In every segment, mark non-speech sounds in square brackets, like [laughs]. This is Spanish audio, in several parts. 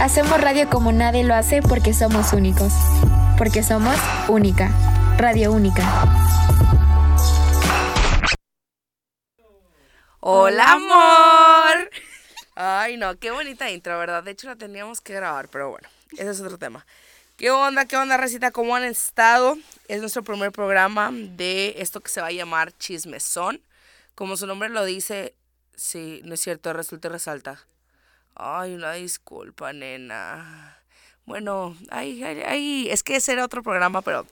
Hacemos radio como nadie lo hace porque somos únicos. Porque somos única. Radio única. Hola, amor. Ay, no, qué bonita intro, ¿verdad? De hecho, la teníamos que grabar, pero bueno, ese es otro tema. ¿Qué onda? ¿Qué onda, Recita? ¿Cómo han estado? Es nuestro primer programa de esto que se va a llamar Chismezón. Como su nombre lo dice, sí, no es cierto, resulta y resalta. Ay, una disculpa, nena. Bueno, ay, ay, ay, es que ese era otro programa, pero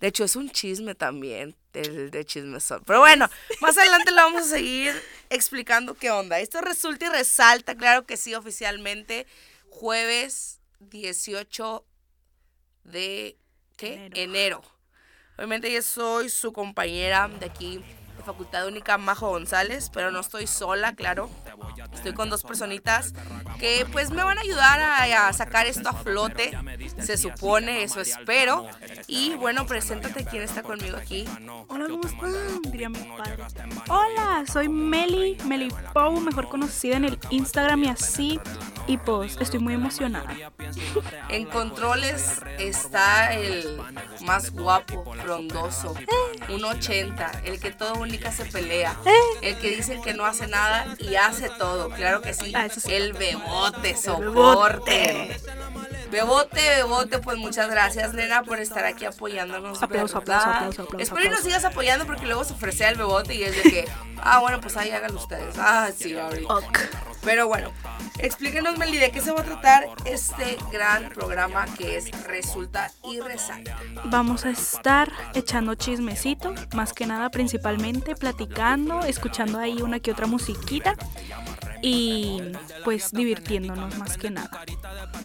de hecho es un chisme también, el de chismezón. Pero bueno, más adelante lo vamos a seguir explicando qué onda. Esto resulta y resalta, claro que sí, oficialmente, jueves 18 de ¿qué? Enero. enero. Obviamente yo soy su compañera de aquí de Facultad Única Majo González, pero no estoy sola, claro. Estoy con dos personitas que pues me van a ayudar a, a sacar esto a flote. Se supone, eso espero. Y bueno, preséntate quién está conmigo aquí. Hola, ¿cómo están? Diría mi padre. Hola, soy Meli, Meli Pou, mejor conocida en el Instagram y así. Y pues estoy muy emocionada. [laughs] En controles está el más guapo, frondoso, un 80, el que todo se pelea, el que dicen que no hace nada y hace todo, claro que sí, Ah, sí. el bebote, soporte. bebote. Bebote, pues muchas gracias, nena, por estar aquí apoyándonos. Aplauso, ¿verdad? aplauso, aplauso, aplauso, Espero y nos sigas apoyando porque luego se ofrece el bebote y es de que, ah, bueno, pues ahí háganlo ustedes. Ah, sí, ahorita. Pero bueno, explíquenos, Meli, de qué se va a tratar este gran programa que es Resulta y Resalta. Vamos a estar echando chismecito, más que nada principalmente platicando, escuchando ahí una que otra musiquita y pues divirtiéndonos más que nada.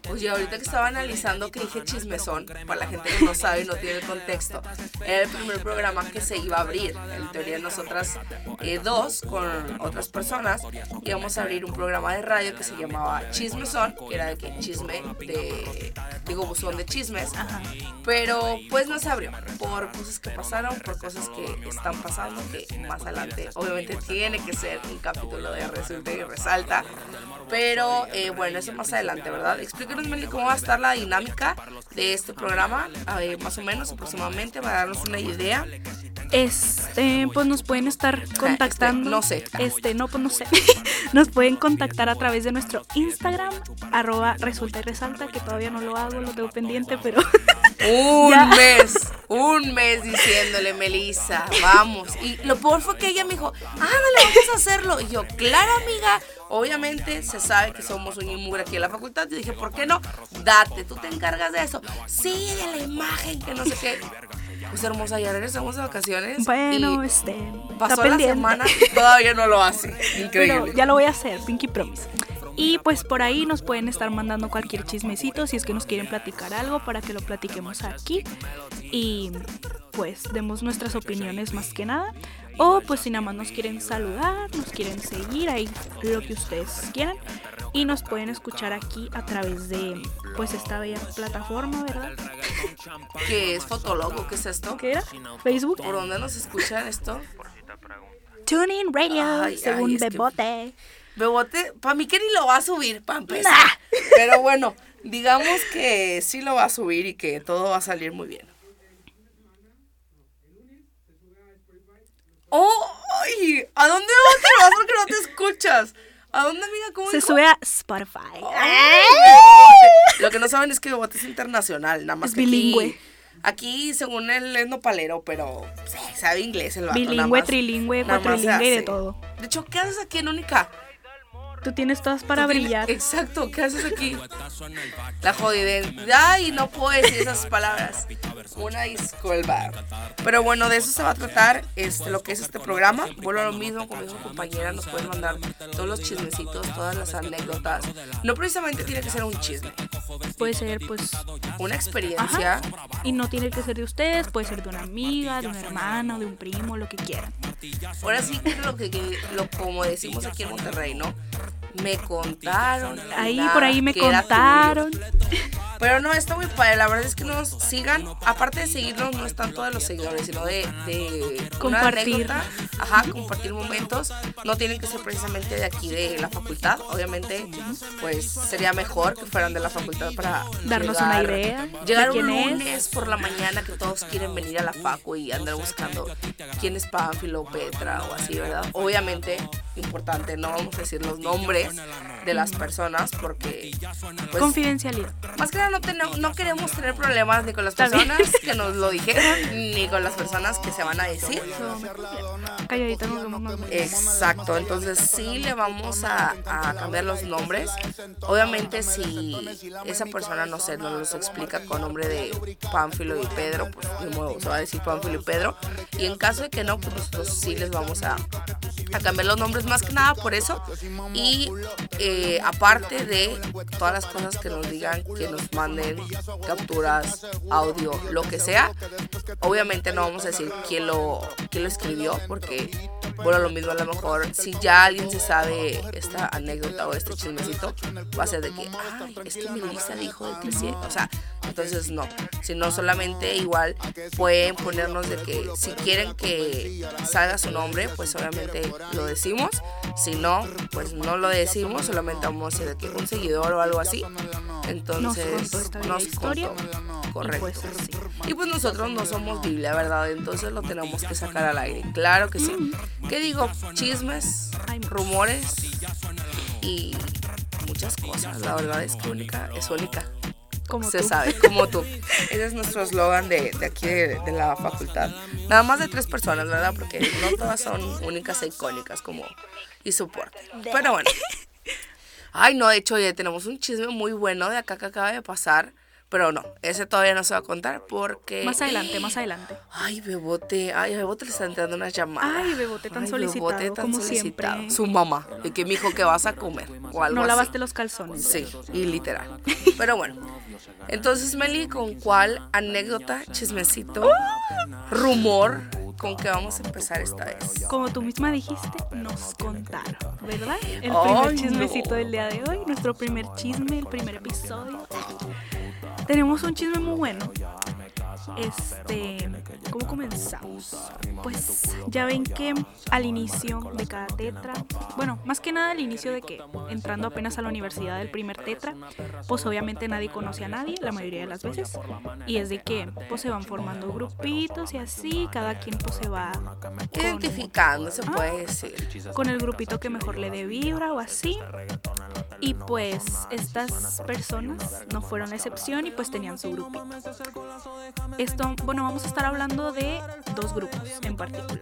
Oye, ahorita que estaba analizando que dije chismezón, para la gente que no sabe y no tiene el contexto, era el primer programa que se iba a abrir. En teoría nosotras eh, dos, con otras personas, íbamos a abrir un programa de radio que se llamaba Chismezón, que era de que chisme de, digo, buzón de chismes, pero pues no se abrió por cosas que pasaron, por cosas que están pasando, que más adelante obviamente tiene que ser un capítulo de Resulta y Resalta. Pero eh, bueno, eso más adelante, ¿verdad? Explícanos, Meli, cómo va a estar la dinámica de este programa, más o menos, aproximadamente, para darnos una idea. Este, pues nos pueden estar contactando. no sé. Este, no, pues no sé. [laughs] Nos pueden contactar a través de nuestro Instagram, arroba resulta y resalta, que todavía no lo hago, lo tengo pendiente, pero [laughs] Un Ya. mes, un mes diciéndole, Melissa, vamos. Y lo peor fue que ella me dijo, ándale, vamos a hacerlo. Y yo, claro, amiga, obviamente se sabe que somos un inmugre aquí en la facultad. Yo dije, ¿por qué no? Date, tú te encargas de eso. Sí, de la imagen, que no sé qué. Pues hermosa, ya regresamos de vacaciones. bueno, y este, pasó está la pendiente. semana y todavía no lo hace. Pero Increíble. ya lo voy a hacer, Pinky Promise. Y pues por ahí nos pueden estar mandando cualquier chismecito si es que nos quieren platicar algo para que lo platiquemos aquí y pues demos nuestras opiniones más que nada. O pues si nada más nos quieren saludar, nos quieren seguir, ahí lo que ustedes quieran. Y nos pueden escuchar aquí a través de pues esta bella plataforma, ¿verdad? ¿Qué es Fotologo? ¿Qué es esto? ¿Qué era? Facebook. ¿Por dónde nos escuchan esto? TuneIn Radio, Ay, según ay, es que- Bebote. Bebote, para mí que ni lo va a subir, para empezar. Pero bueno, digamos que sí lo va a subir y que todo va a salir muy bien. ¡Oh! ¿A dónde te vas porque no te escuchas? ¿A dónde, amiga? ¿Cómo Se dijo? sube a Spotify. Lo que no saben es que Bebote es internacional, nada más Es que bilingüe. Aquí, según él, es nopalero, pero sí, sabe inglés el vato. nada Bilingüe, más. trilingüe, Nada más se cuatrilingüe y de todo. De hecho, ¿qué haces aquí en Única? Tú tienes todas para tienes- brillar. Exacto, ¿qué haces aquí? [laughs] La jodiden. Ay, no puedo decir esas palabras. Una disculpa. Pero bueno, de eso se va a tratar este, lo que es este programa. Vuelvo a lo mismo con mis compañeras. Nos pueden mandar todos los chismecitos, todas las anécdotas. No precisamente tiene que ser un chisme. Puede ser, pues. Una experiencia. Y no tiene que ser de ustedes, puede ser de una amiga, de un hermano, de un primo, lo que quieran. Ahora sí lo que, que- lo como decimos aquí en Monterrey, ¿no? Me contaron. Ahí por ahí me contaron. Pero no, está muy padre. La verdad es que nos sigan. Aparte de seguirnos, no es tanto de los seguidores, sino de, de una Compartir. anécdota. Ajá, compartir momentos. No tienen que ser precisamente de aquí de la facultad. Obviamente, pues sería mejor que fueran de la facultad para Darnos una idea de Llegar un es. lunes por la mañana que todos quieren venir a la facu y andar buscando quién es Pánfilo, Petra o así, ¿verdad? Obviamente, importante, no vamos a decir los nombres de las personas porque pues, Confidencialidad. más que nada no, tenemos, no queremos tener problemas ni con las personas que nos lo dijeron ni con las personas que se van a decir. Calladita nos. Exacto, entonces sí le vamos a, a cambiar los nombres. Obviamente si esa persona, no sé, nos los explica con nombre de Pánfilo y Pedro, pues de nuevo se va a decir Pánfilo y Pedro. Y en caso de que no, pues nosotros sí les vamos a, a cambiar los nombres más que nada por eso. Y eh, aparte de todas las cosas que nos digan, que nos manden capturas, audio, lo que sea, obviamente no vamos a decir quién lo, quién lo escribió, porque, bueno, lo mismo a lo mejor, si ya alguien se sabe esta anécdota o este chismecito, va a ser de que, ay, es que Melissa dijo de que o sea, entonces no, sino solamente igual pueden ponernos de que si quieren que salga su nombre, pues obviamente lo decimos, si no, pues no lo decimos, solamente vamos a decir de que un seguidor o algo así, entonces contó historia, contó. Y correcto. pues. Y pues nosotros no somos Biblia, ¿verdad? Entonces lo tenemos que sacar al aire. Claro que sí. ¿Qué digo? Chismes, rumores y muchas cosas. La verdad es que única es única. Como Se tú. sabe, como tú. Ese es nuestro eslogan de, de aquí de, de la facultad. Nada más de tres personas, ¿verdad? Porque no todas son únicas e icónicas como y soporte. Pero bueno. [laughs] Ay, no, de hecho, oye, tenemos un chisme muy bueno de acá que acaba de pasar. Pero no, ese todavía no se va a contar porque. Más adelante, más adelante. Ay, Bebote, ay, Bebote le están entrando unas llamadas. Ay, Bebote tan solicitado, como siempre. Su mamá, de que mi hijo que vas a comer o algo No así. lavaste los calzones. Sí, y literal. Pero bueno. Entonces, Meli, ¿con cuál anécdota, chismecito, rumor con que vamos a empezar esta vez? Como tú misma dijiste, nos contaron, ¿verdad? El primer no. chismecito del día de hoy, nuestro primer chisme, el primer episodio. Tenemos un chisme muy bueno. Este, ¿cómo comenzamos? Pues ya ven que al inicio de cada tetra, bueno, más que nada al inicio de que entrando apenas a la universidad del primer tetra, pues obviamente nadie conoce a nadie, la mayoría de las veces, y es de que pues se van formando grupitos y así, cada quien pues se va Identificando, se Ah. puede decir. con el grupito que mejor le dé vibra o así. Y pues estas personas no fueron la excepción y pues tenían su grupito. Esto, bueno, vamos a estar hablando de dos grupos en particular.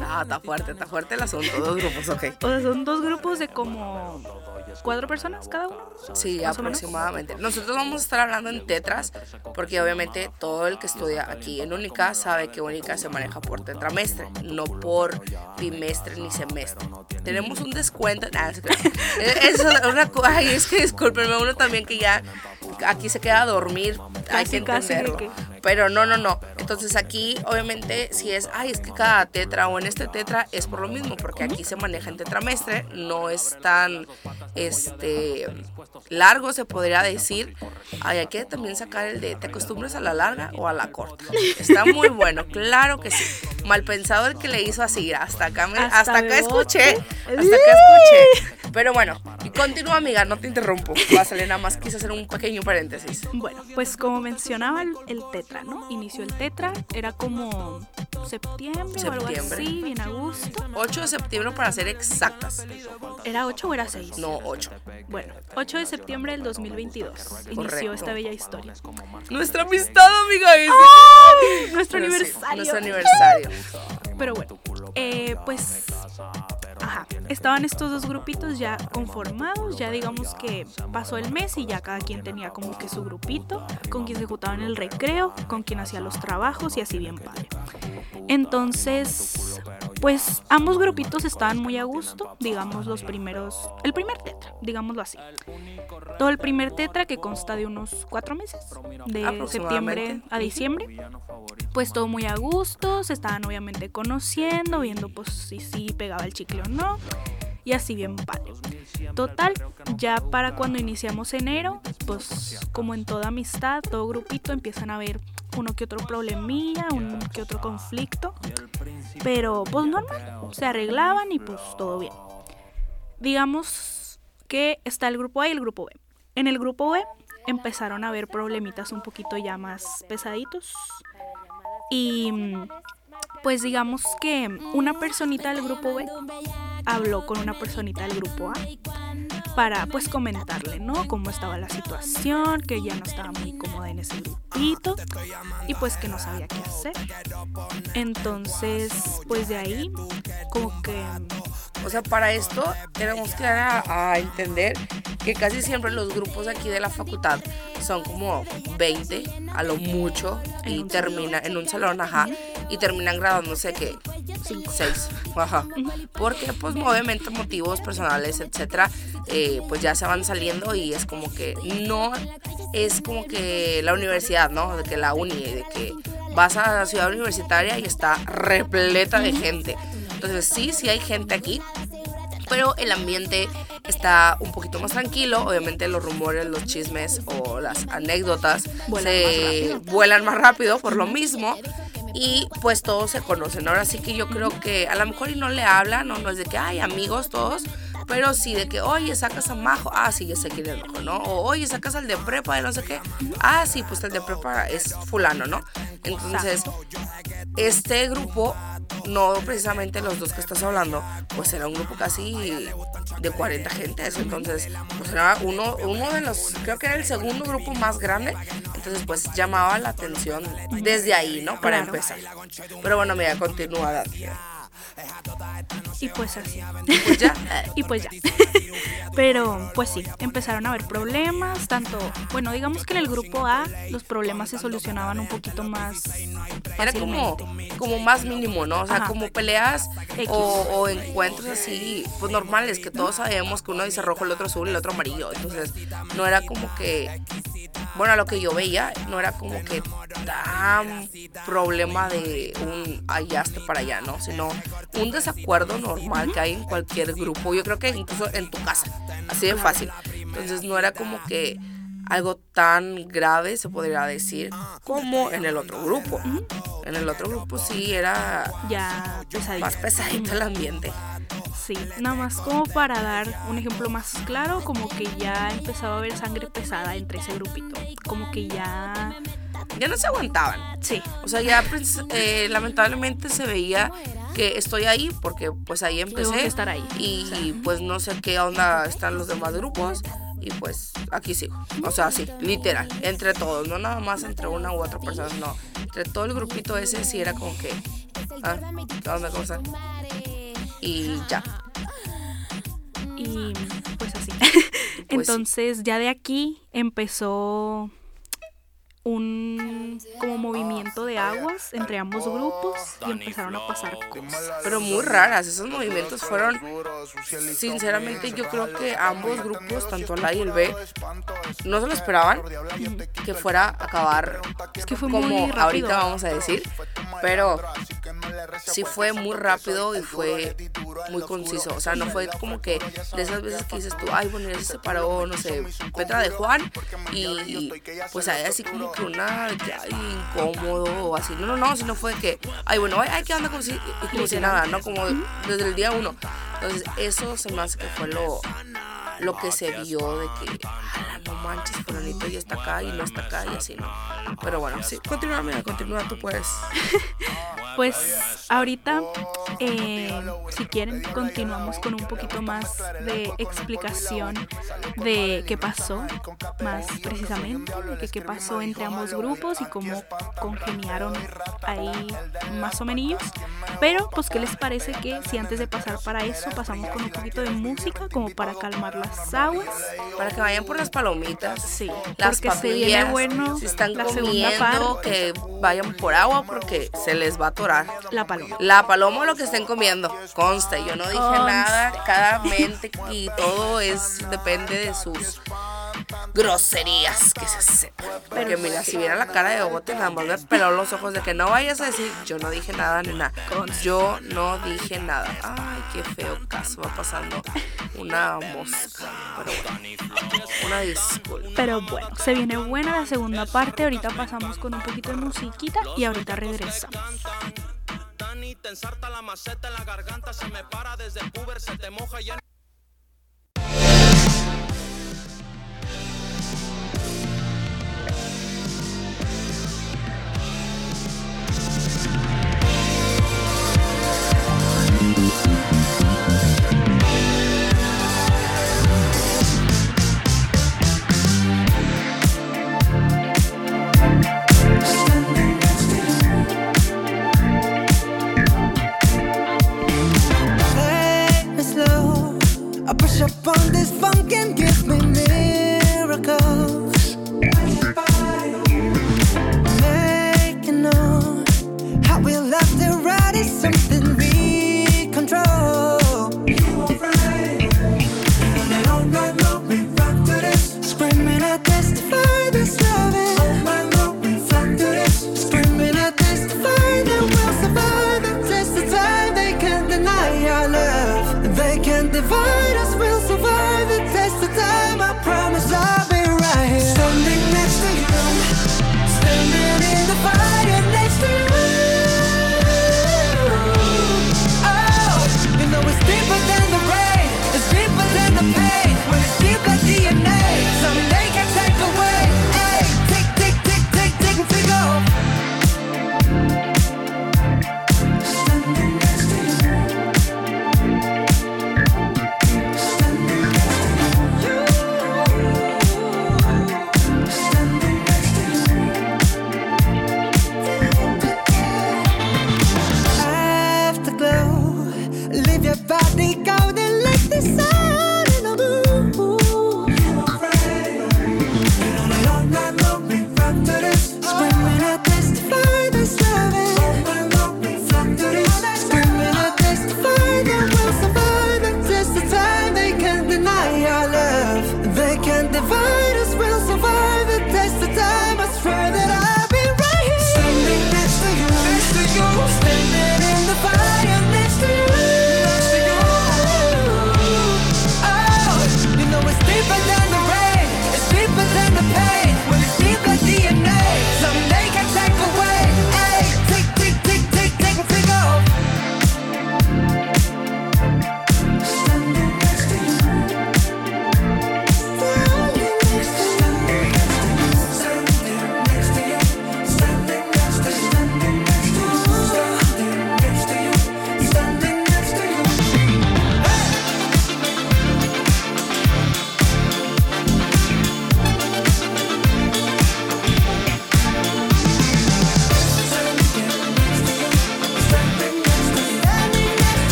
Ah, está fuerte, está fuerte el asunto. Dos grupos, ok. O sea, son dos grupos de como cuatro personas cada uno. Sí, aproximadamente. Nosotros vamos a estar hablando en tetras, porque obviamente todo el que estudia aquí en Única sabe que Única se maneja por tetramestre, no por bimestre ni semestre. Tenemos un descuento. Eh, Eso [laughs] es una Ay, es que discúlpenme, uno también que ya aquí se queda a dormir. Hay que entenderlo. que- Pero no, no, no. Entonces aquí, obviamente, si es, ay, es que cada tetra o en este tetra es por lo mismo, porque aquí se maneja en tetramestre, no es tan, este, largo, se podría decir. Ay, hay que también sacar el de, ¿te acostumbras a la larga o a la corta? Está muy bueno, claro que sí. Mal pensado el que le hizo así, hasta acá, me- Hasta hasta, acá escuché, hasta acá escuché. Pero bueno, y continúa, amiga, no te interrumpo. Va a salir nada más, quise hacer un pequeño paréntesis. Bueno, pues como mencionaba el, el tetra, ¿no? Inició el tetra, era como septiembre, o algo Septiembre. así, bien a gusto. 8 de septiembre para ser exactas. ¿Era 8 o era 6? No, 8. Bueno, 8 de septiembre del 2022 inició Correcto. esta bella historia. Nuestra amistad, amiga. es- Nuestro Pero sí, aniversario. nuestro aniversario. Pero bueno, eh, pues, ajá, estaban estos dos grupitos ya conformados, ya digamos que pasó el mes y ya cada quien tenía como que su grupito, con quien se juntaba en el recreo, con quien hacía los trabajos y así bien padre. Entonces, pues ambos grupitos estaban muy a gusto, digamos los primeros, el primer tetra, digámoslo así. Todo el primer tetra que consta de unos cuatro meses, de septiembre a diciembre pues todo muy a gusto, se estaban obviamente conociendo, viendo pues si sí pegaba el chicle o no, y así bien padre. Total, ya para cuando iniciamos enero, pues como en toda amistad, todo grupito empiezan a ver uno que otro problemilla, un que otro conflicto, pero pues normal, se arreglaban y pues todo bien. Digamos que está el grupo A y el grupo B. En el grupo B empezaron a haber problemitas un poquito ya más pesaditos y pues digamos que una personita del grupo B habló con una personita del grupo A para pues comentarle, ¿no? Cómo estaba la situación, que ya no estaba muy cómoda en ese grupito y pues que no sabía qué hacer. Entonces, pues de ahí, como que... O sea, para esto tenemos que dar a, a entender que casi siempre los grupos aquí de la facultad son como 20 a lo mucho y termina en un salón, ajá, y terminan graduándose que 6, ajá. Porque pues obviamente motivos personales, etcétera, eh, pues ya se van saliendo y es como que no es como que la universidad, ¿no? De que la uni, de que vas a la ciudad universitaria y está repleta de gente. Entonces sí, sí hay gente aquí, pero el ambiente está un poquito más tranquilo. Obviamente los rumores, los chismes o las anécdotas Vuelan se más vuelan más rápido por lo mismo. Y pues todos se conocen. Ahora sí que yo creo que a lo mejor y no le hablan, no, no es de que hay amigos todos, pero sí de que, oye, sacas a Majo, ah, sí, ya sé quién es Majo, ¿no? O oye, sacas al de prepa de no sé qué, ah, sí, pues el de prepa es fulano, ¿no? Entonces, este grupo, no precisamente los dos que estás hablando, pues era un grupo casi de 40 gentes, entonces, pues era uno, uno de los, creo que era el segundo grupo más grande, entonces pues llamaba la atención desde ahí, ¿no? Para Claro. empezar. Pero bueno, mira, continúa, Dani. Y pues así. Pues ya. y pues ya. [laughs] [laughs] Pero pues sí, empezaron a haber problemas, tanto, bueno, digamos que en el grupo A los problemas se solucionaban un poquito más Era como, como más mínimo, ¿no? O sea, Ajá. como peleas o, o encuentros así, pues normales, que todos sabemos que uno dice rojo, el otro azul, el otro amarillo. Entonces, no era como que, bueno, a lo que yo veía, no era como que tan problema de un hallaste para allá, ¿no? Sino un desacuerdo normal que hay en cualquier grupo. Yo creo que incluso en tu casa, así de fácil. Entonces, no era como que algo tan grave, se podría decir, como en el otro grupo. En el otro grupo sí era ya pesadito. más pesadito el ambiente. Sí, nada más como para dar un ejemplo más claro, como que ya empezaba a haber sangre pesada entre ese grupito. Como que ya... Ya no se aguantaban. Sí, O sea, ya pues, eh, lamentablemente se veía que estoy ahí porque pues ahí Tengo empecé. que estar ahí. Y pues no sé qué onda están los demás grupos. Y pues aquí sigo. O sea, sí, literal. Entre todos, no nada más entre una u otra persona, no. Entre todo el grupito ese sí era como que. Ah, ¿qué onda? ¿Cómo están? Y ya. y pues así. Pues, Entonces ya de aquí empezó un como movimiento de aguas entre ambos grupos y empezaron a pasar cosas. pero muy raras. Esos movimientos fueron, sinceramente, yo creo que ambos grupos, tanto el A y el B, no se lo esperaban que fuera a acabar Es que fue como muy ahorita vamos a decir, pero sí fue muy rápido y fue muy conciso. O sea, no fue como que de esas veces que dices tú, ay, bueno, ya se separó, no sé, Petra de Juan y pues hay así como que una de que, ay, incómodo o así. No, no, no, sino fue que, ay, bueno, ay, ¿qué onda? Como si, como si nada, ¿no? Como desde el día uno. Entonces, eso se me hace que fue lo, lo que se vio de que, "Ala, no manches, fulanito ya está acá y no está acá y así, ¿no? Pero bueno, sí, continúa, mira, continúa, tú puedes. [laughs] Pues ahorita, eh, si quieren, continuamos con un poquito más de explicación de qué pasó, más precisamente, de qué pasó entre ambos grupos y cómo congeniaron ahí más o menos. Pero, pues, ¿qué les parece que si antes de pasar para eso pasamos con un poquito de música como para calmar las aguas? Para que vayan por las palomitas. Sí, Las porque se viene bueno si están la comiendo, que vayan por agua porque se les va a atorar. la paloma. La paloma o lo que estén comiendo, consta, yo no dije nada, cada mente y todo es depende de sus groserías que se sepa. Porque mira, si viera la cara de Ogote, nada más me peló los ojos de que no vayas a decir, yo no dije nada, nena. Yo no dije nada. Ay, qué feo caso va pasando una mosca. Pero bueno, una disculpa. Pero bueno, se viene buena la segunda parte. Ahorita pasamos con un poquito de musiquita y ahorita regresamos. Te ensarta la maceta en la garganta, se me para desde el puber, se te moja y Y I push up on this funk and give me miracles. Making on how we love to ride is something we control. And to this. Screaming, I testify this love is. Oh my we to this. Screaming, I testify that we'll survive. Test time, they can't deny our love. They can't divide.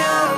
Ay,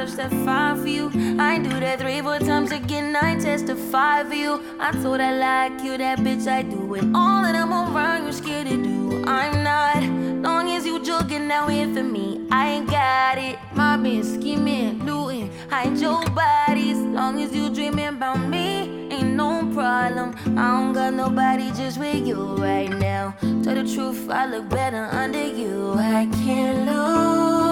I touched that for you. I do that three, four times again. I testify for you. I told I like you, that bitch. I do it all that I'm around. You're scared to do. I'm not. Long as you joking now in for me, I ain't got it. Been scheming, looting, hide your bodies. Long as you dreaming about me, ain't no problem. I don't got nobody just with you right now. Tell the truth, I look better under you. I can't lose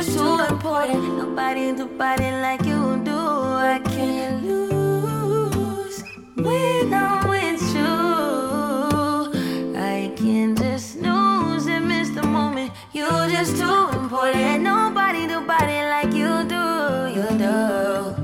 You're too important. Nobody do body like you do. I can't lose when I'm with you. I can just snooze and miss the moment. You're just too important. Nobody do body like you do. You do.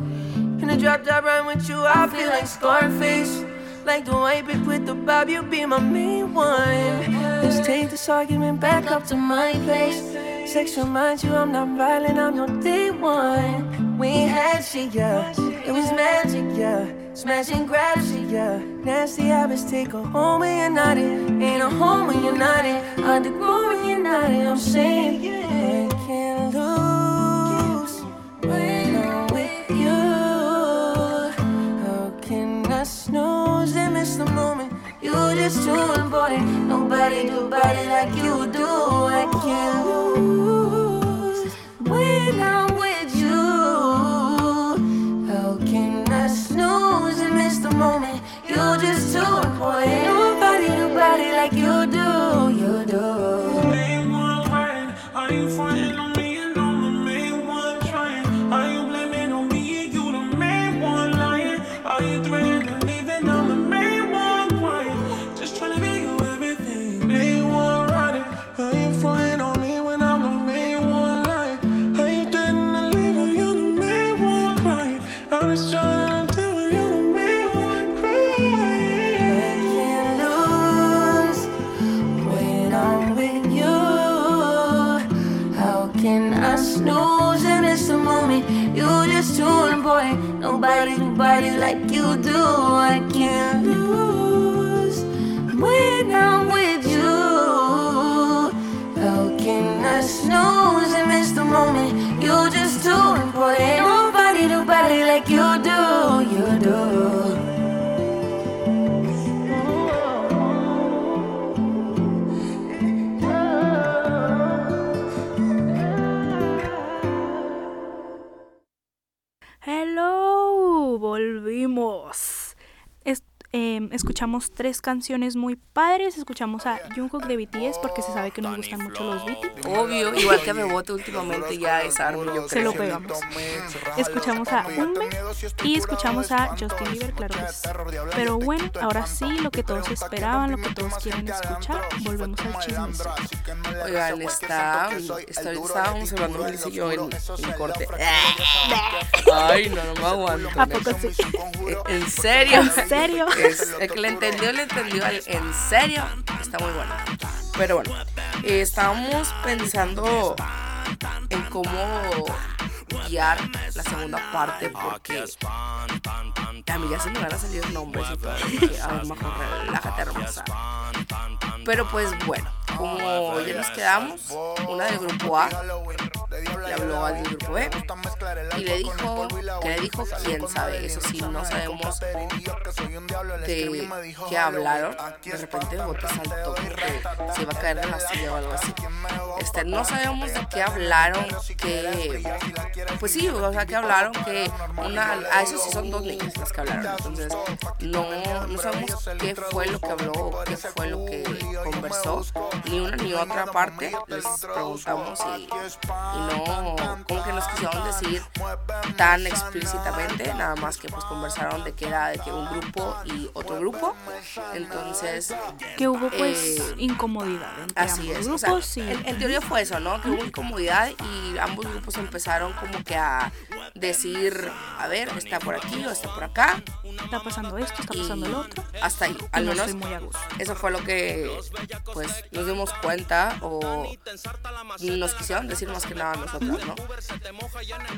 In the drop top ride with you, I feel like Scarface. Like the white bitch with the bob, you be my main one. Let's take this argument back up to my place. Sex reminds you I'm not violent, I'm your day one. We had shit, yeah. It was magic, yeah. Smash and grab shit, yeah. Nasty habits take a home when you're not in. Ain't a home when you're not in. Underground when you're not in. I'm saying, yeah, can't lose when I'm with you. How can I snooze and miss the moment? You're just too important. Nobody do body like you do. I can't lose when I'm with you. How can I snooze and miss the moment? You're just too important. Nobody do body like. You Nobody like you do. Escuchamos tres canciones muy padres. Escuchamos a Jungkook de BTS porque se sabe que nos gustan mucho los BTS. Obvio, igual que Bebote últimamente ya es ARMY, yo Se lo creo. pegamos. Escuchamos a Unme y escuchamos a Justin Bieber, claro que sí. Pero bueno, ahora sí, lo que todos esperaban, lo que todos quieren escuchar, volvemos al chisme. Oigan, está, está, estábamos hablando Melissa y yo en, en corte. Ay, no, no me aguanto. ¿A poco sí? ¿En serio? ¿En serio? Es, el [laughs] que le entendió, le entendió. ¿En serio? Está muy bueno. Pero bueno, eh, estábamos pensando en cómo guiar la segunda parte porque a mí ya se me van a salir nombres y todo. a ver, mejor relájate, hermosa. Pero pues bueno, como ya nos quedamos, una del grupo A. Le habló al grupo B y le dijo, que le dijo quién sabe, eso sí, no sabemos. De qué hablaron. De repente Bote saltó porque se iba a caer de la silla o algo así. Este, no sabemos de qué hablaron, que pues sí, o sea, que hablaron que una, a eso sí son dos niñas las que hablaron, entonces no, no sabemos qué fue lo que habló, qué fue lo que conversó, ni una ni otra parte, les preguntamos y, y no, como que nos quisieron decir tan explícitamente, nada más que pues conversaron de que era de que un grupo y otro grupo, entonces Que hubo pues Eh, incomodidad entre Así ambos es. O sea, grupos y en, en teoría fue eso, ¿no? Que hubo incomodidad y ambos grupos empezaron como que a decir, a ver, está por aquí o está por acá. está pasando esto, está Y pasando lo otro. hasta ahí. Y Al no menos estoy muy a gusto. eso fue lo que pues nos dimos cuenta o nos quisieron decir más que nada a nosotros, ¿no?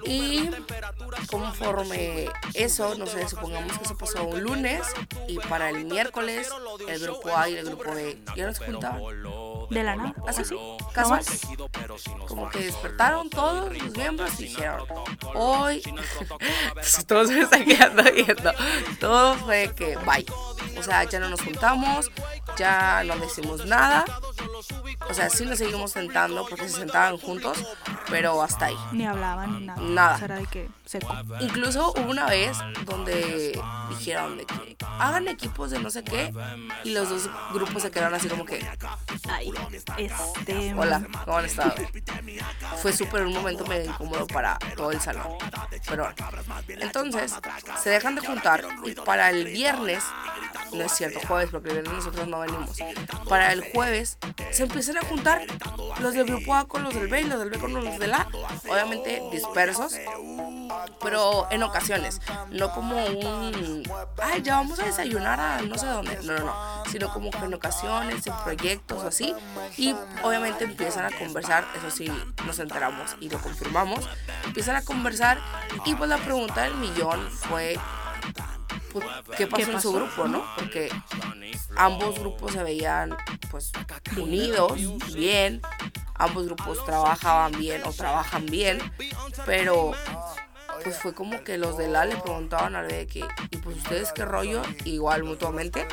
Y conforme eso, no sé, supongamos que eso pasó un lunes y para el miércoles el grupo A y el grupo B ya no se juntaban. De la nada. Así, así. casual. nomás. Como que despertaron todos los miembros y dijeron, hoy, [laughs] [laughs] todos se están quedando viendo, todo fue que bye. O sea, ya no nos juntamos, ya no decimos nada. O sea, sí nos seguimos sentando porque se sentaban juntos, pero hasta ahí. Ni hablaban ni nada. Nada. O sea, era de que seco. Incluso hubo una vez donde dijeron de que hagan equipos de no sé qué y los dos grupos se quedaron así como que, Ay, este. Hola, ¿cómo han estado? Fue súper un momento medio incómodo para todo el salón. Pero bueno. Entonces, se dejan de juntar y para el viernes, no es cierto, jueves, porque nosotros no venimos. Para el jueves, se empiezan a juntar los del grupo A con los del B y los del B con los del A. Obviamente dispersos, pero en ocasiones. No como un, ay, ya vamos a desayunar a no sé dónde. No, no, no. Sino como que en ocasiones, en proyectos o así. Y obviamente empiezan a conversar, eso sí, nos enteramos y lo confirmamos. Empiezan a conversar y pues la pregunta del millón fue, pues, ¿qué pasó, en su grupo, no? Porque ambos grupos se veían pues unidos, bien. Ambos grupos trabajaban bien o trabajan bien, pero pues fue como que los del A le preguntaban al B de que, y pues ustedes qué rollo, igual mutuamente.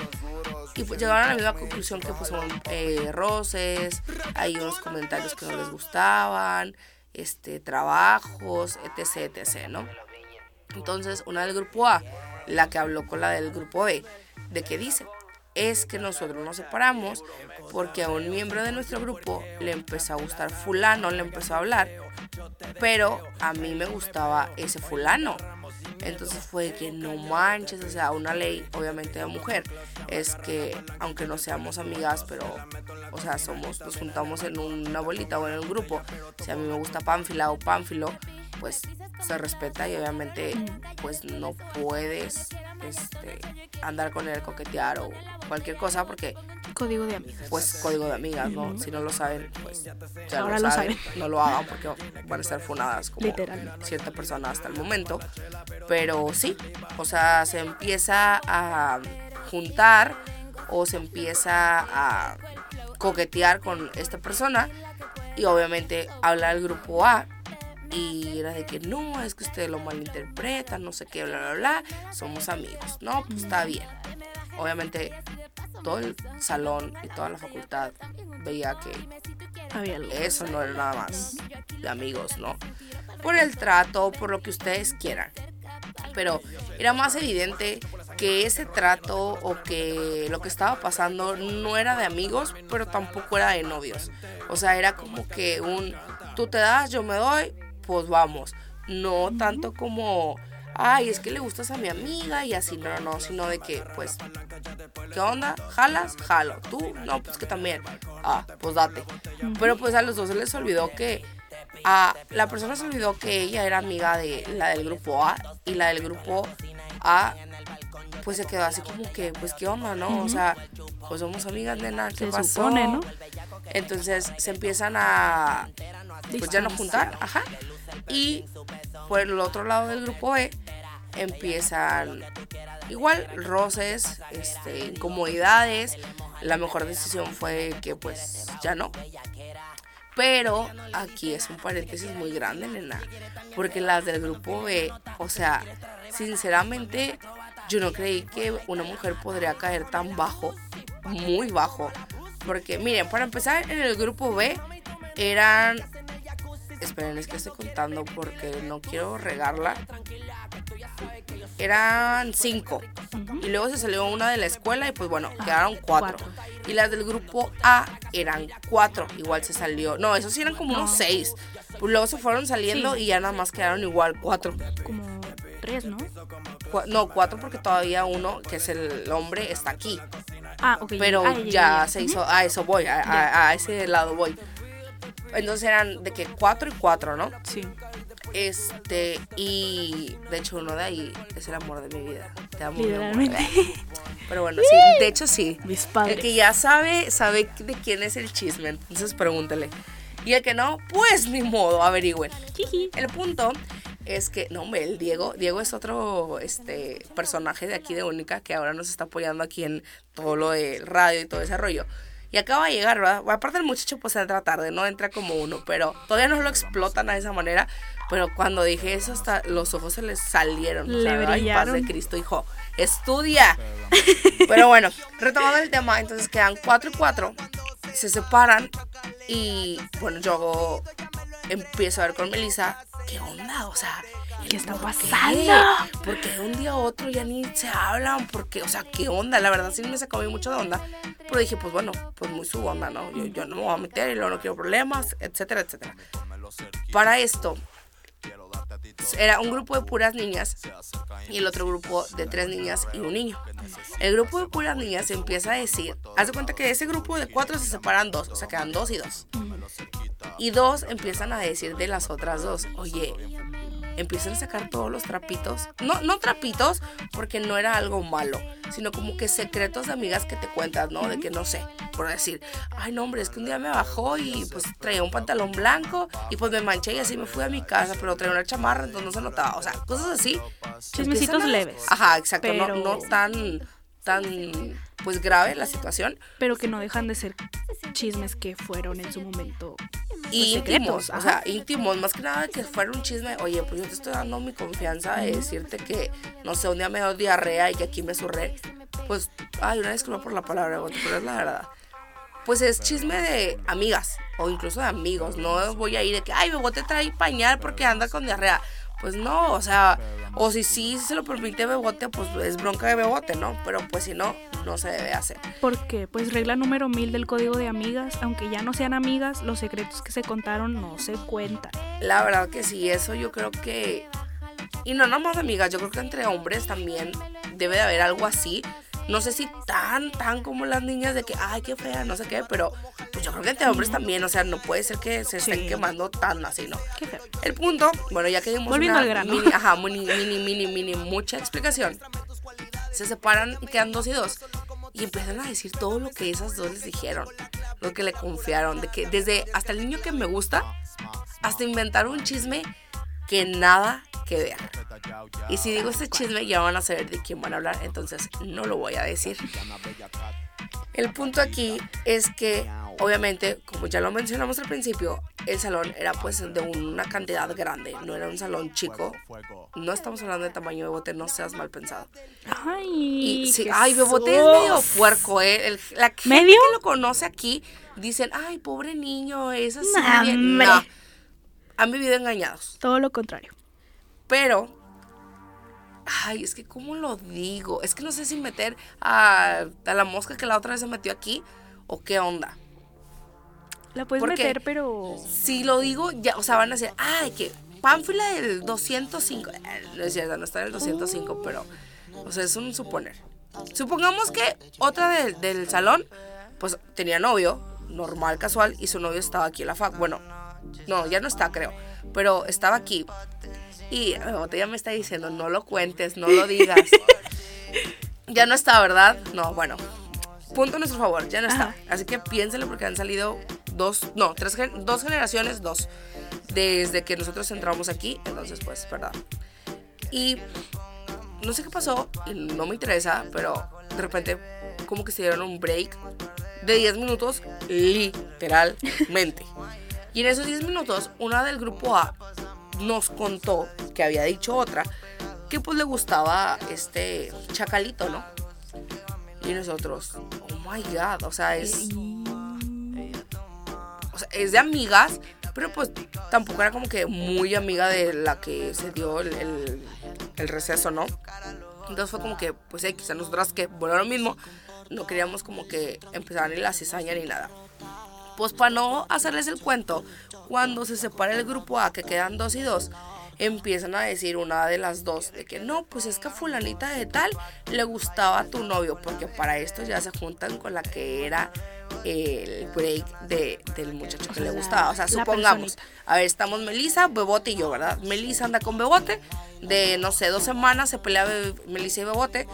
Y pues llegaron a la misma conclusión que pues son eh, roces, hay unos comentarios que no les gustaban, este, trabajos, etc, etc, ¿no? Entonces, una del grupo A, la que habló con la del grupo B, ¿de qué dice? Es que nosotros nos separamos porque a un miembro de nuestro grupo le empezó a gustar fulano, le empezó a hablar, pero a mí me gustaba ese fulano. Entonces fue que no manches, o sea, una ley obviamente de mujer es que aunque no seamos amigas, pero, o sea, somos, nos juntamos en una bolita o en un grupo, si a mí me gusta Pánfila o Pánfilo, pues se respeta y obviamente pues no puedes este, andar con él, coquetear o cualquier cosa porque Código de amigas. pues código de amigas, ¿no? Si no lo saben, pues ya Ahora lo lo saben. saben. No lo hagan porque van a estar funadas como Literalmente. cierta persona hasta el momento. Pero sí, o sea, se empieza a juntar o se empieza a coquetear con esta persona y obviamente habla el grupo A y era de que no, es que ustedes lo malinterpretan, no sé qué, bla, bla, bla, somos amigos. No, pues está bien. Obviamente todo el salón y toda la facultad veía que Había eso no era nada más de amigos, ¿no? Por el trato, por lo que ustedes quieran. Pero era más evidente que ese trato o que lo que estaba pasando no era de amigos, pero tampoco era de novios. O sea, era como que un tú te das, yo me doy, pues vamos. No tanto como, ay, es que le gustas a mi amiga y así, no, no, no, sino de que, pues, ¿qué onda? ¿Jalas? Jalo. ¿Tú? No, pues que también. Ah, pues date. Pero pues a los dos se les olvidó que a la persona se olvidó que ella era amiga de la del grupo A y la del grupo A pues se quedó así como que pues qué onda, ¿no? O sea, pues somos amigas, nena, ¿qué Se pasó? supone, ¿no? Entonces se empiezan a pues ya no juntar, ajá. Y por el otro lado del grupo B empiezan igual roces, este, incomodidades. La mejor decisión fue que pues ya no. Pero aquí es un paréntesis muy grande, nena. Porque las del grupo B, o sea, sinceramente, yo no creí que una mujer podría caer tan bajo, muy bajo. Porque, miren, para empezar, en el grupo B eran. Esperen, es que estoy contando porque no quiero regarla. Eran cinco. Y luego se salió una de la escuela y pues bueno, quedaron cuatro. cuatro. Y las del grupo A eran cuatro. Igual se salió. No, esos sí eran como unos seis. Pues luego se fueron saliendo Sí. y ya nada más quedaron igual cuatro. Como tres, ¿no? No, cuatro porque todavía uno, que es el hombre, está aquí. Ah, ok. Pero Ah, ya se hizo, a eso voy, a, a- a ese lado voy. Entonces eran de que cuatro y cuatro, ¿no? Sí. Este, y de hecho uno de ahí es el amor de mi vida. Te amo. Literalmente. [laughs] Pero bueno, sí, de hecho sí. Mis El padres. que ya sabe, sabe de quién es el chisme, entonces pregúntele. Y el que no, pues ni modo, averigüen. El punto es que, no, hombre, el Diego, Diego es otro este, personaje de aquí de Única que ahora nos está apoyando aquí en todo lo de radio y todo ese rollo. Y acaba de llegar, ¿verdad? Aparte el muchacho pues entra tarde, no entra como uno, pero todavía no lo explotan de esa manera. Pero cuando dije eso, hasta los ojos se les salieron. O Le sea, ay, paz de brillaron. Cristo, hijo, estudia. Pero bueno, retomando el tema, entonces quedan cuatro y cuatro, se separan y bueno, yo empiezo a ver con Melissa, ¿qué onda? O sea, ¿Qué está pasando? Porque de un día a otro ya ni se hablan, porque, o sea, ¿qué onda? La verdad sí me sacó mí mucho de onda, pero dije, pues bueno, pues muy su onda, ¿no? Yo, yo no me voy a meter y luego no quiero problemas, etcétera, etcétera. Para esto, era un grupo de puras niñas y el otro grupo de tres niñas y un niño. El grupo de puras niñas empieza a decir, haz de cuenta que ese grupo de cuatro se separan dos, o sea, quedan dos y dos. Y dos empiezan a decir de las otras dos, oye, empiezan a sacar todos los trapitos. No, no trapitos, porque no era algo malo, sino como que secretos de amigas que te cuentas, ¿no? De que no sé, por decir, ay, no, hombre, es que un día me bajó y pues traía un pantalón blanco y pues me manché y así me fui a mi casa, pero traía una chamarra, entonces no se notaba. O sea, cosas así. Chismecitos a- leves. Ajá, exacto. no- Pero- No, tan, tan, pues grave la situación. Pero que no dejan de ser chismes que fueron en su momento. Y Pues, íntimos, secretos, o sea, íntimos, más que nada que fuera un chisme, oye, pues yo te estoy dando mi confianza de decirte que, no sé, un día me dio diarrea y que aquí me surré, pues, ay, una disculpa por la palabra, pero es la verdad. Pues es chisme de amigas o incluso de amigos, no voy a ir de que, ay, Bebote trae pañal porque anda con diarrea. Pues no, o sea, o si sí se lo permite Bebote, pues es bronca de Bebote, ¿no? Pero pues si no, no se debe hacer. Porque, pues, regla número mil del código de amigas, aunque ya no sean amigas, los secretos que se contaron no se cuentan. La verdad que sí, eso yo creo que... Y no nada más amigas, yo creo que entre hombres también debe de haber algo así. No sé si tan, tan como las niñas de que, ay, qué fea, no sé qué, pero pues yo creo que entre hombres también, o sea, no puede ser que se estén Sí. quemando tan así, ¿no? Qué feo. El punto, bueno, ya que dimos Volviendo una al grano. mini, ajá, mini, mini, mini, mini, mucha explicación, se separan y quedan dos y dos. Y empiezan a decir todo lo que esas dos les dijeron, lo que le confiaron, de que desde hasta el niño que me gusta, hasta inventar un chisme que nada que ver. Y si digo este chisme ya van a saber de quién van a hablar, entonces no lo voy a decir. El punto aquí es que, obviamente, como ya lo mencionamos al principio, el salón era pues de una cantidad grande, no era un salón chico. No estamos hablando de tamaño de bote, no seas mal pensado. Ay, Y sí, qué ay, Bebote es medio sos. puerco, ¿eh? El- la gente ¿Medio? que lo conoce aquí dicen, ay, pobre niño, es así. Nah, bien". hombre. No, han vivido engañados. Todo lo contrario. Pero, ay, es que, ¿cómo lo digo? Es que no sé si meter a, a la mosca que la otra vez se metió aquí o qué onda. La puedes Porque- meter, pero. Si lo digo, ya, o sea, van a decir, ay, que Pánfila del 205. Eh, No es cierto, no está en el 205, pero, o sea, es un suponer. Supongamos que otra del salón, pues tenía novio, normal, casual, y su novio estaba aquí en la fac. Bueno, no, ya no está, creo, pero estaba aquí. Y eh, ya me está diciendo, no lo cuentes, no lo [laughs] digas. ya no está, ¿verdad? No, bueno. Punto a nuestro favor, ya no está. Ajá. Así que piénselo porque han salido dos, no, tres, dos generaciones, dos, desde que nosotros entramos aquí, entonces pues, ¿verdad? Y no sé qué pasó, y no me interesa, pero de repente como que se dieron un break de 10 minutos, literalmente. Y en esos 10 minutos, una del grupo A nos contó que había dicho otra que pues le gustaba este chacalito, ¿no? Y nosotros, oh my god, o sea, es. O sea, es de amigas, pero pues tampoco era como que muy amiga de la que se dio el, el- el receso, ¿no? Entonces fue como que, pues X, a nosotras que, bueno, lo mismo, no queríamos como que empezar ni la cizaña ni nada. Pues para no hacerles el cuento, cuando se separa el grupo A, que quedan dos y dos, empiezan a decir una de las dos de que no, pues es que a fulanita de tal le gustaba a tu novio, porque para esto ya se juntan con la que era el break de, del muchacho que le gustaba. O sea, supongamos, a ver, estamos Melissa, Bebote y yo, ¿verdad? Melissa anda con Bebote, de no sé, dos semanas se pelea Melissa y Bebote,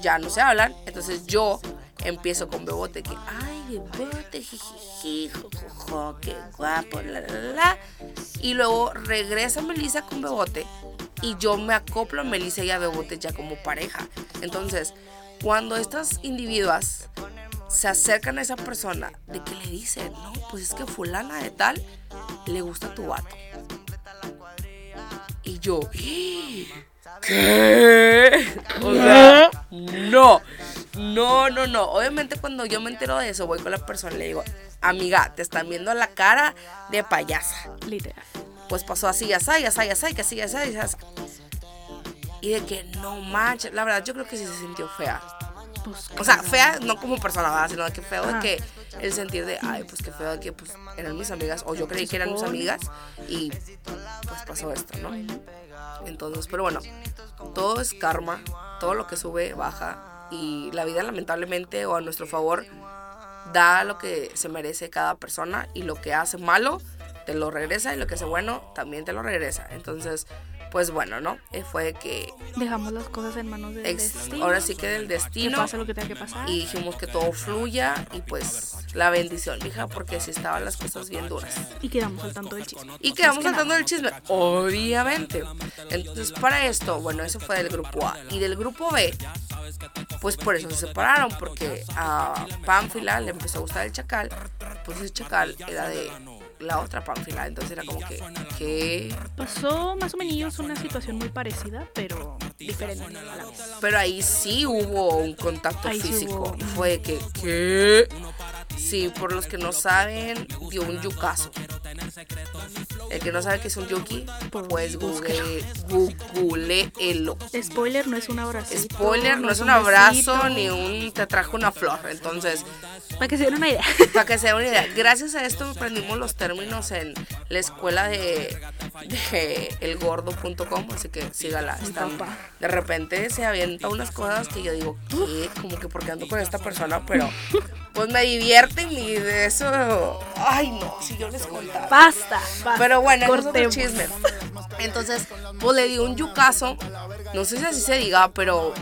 ya no se hablan, entonces yo empiezo con Bebote, que, ay, Bebote, jijiji, jojojo, qué guapo, la, la, la. Y luego regresa Melissa con Bebote y yo me acoplo a Melissa y a Bebote ya como pareja. Entonces, cuando estas individuas se acercan a esa persona, de que le dicen, no, pues es que fulana de tal le gusta tu vato. Y yo, ¿qué? O sea, no, no, no, no. Obviamente cuando yo me entero de eso, voy con la persona y le digo, amiga, te están viendo la cara de payasa. Literal. Pues pasó así, así, así, así, que así, así, así, así. Y de que no manches, la verdad yo creo que sí se sintió fea. Pues, O sea, fea no como persona, ¿verdad? sino de que feo de que el sentir de, ay, pues qué feo que pues eran mis amigas, o yo creí que eran mis amigas, y pues pasó esto, ¿no? Entonces, pero bueno, todo es karma, todo lo que sube baja, y la vida lamentablemente o a nuestro favor da lo que se merece cada persona, y lo que hace malo te lo regresa, y lo que hace bueno también te lo regresa. Entonces, pues bueno, ¿no? Eh, Fue que Dejamos las cosas en manos del ex- destino. ahora sí que del Que destino pase lo que tenga que pasar. y dijimos que todo fluya y pues la bendición, hija, porque si estaban las cosas bien duras. Y quedamos al tanto del chisme. Y quedamos saltando del chisme, obviamente. Entonces, para esto, bueno, eso fue del grupo A. Y del grupo B, pues por eso se separaron, porque a Pánfila le empezó a gustar el chacal, pues el chacal era de la otra Pánfila, entonces era como que, ¿qué? Pasó más o menos una situación muy parecida, pero diferente a la vez. Pero ahí sí hubo un contacto Ahí sí físico. hubo. Fue que, ¿qué? Sí, por los que no saben, dio un yucazo. El que no sabe qué es un yuki, pues google, googleelo. Spoiler, no es un abrazo. Spoiler, no es un abrazo ni un te trajo una flor. Entonces, Para que se den una idea. [laughs] para que se den una idea, gracias a esto aprendimos los términos en la escuela de, de elgordo.com, así que sígala. Están- de repente se avienta unas cosas que yo digo, ¿qué? Como que porque ando con esta persona, pero pues me divierte y de eso, ay no, si yo les contaba. Basta, basta. Pero bueno, es otro chisme. Entonces, pues le di un yucazo. No sé si así se diga, pero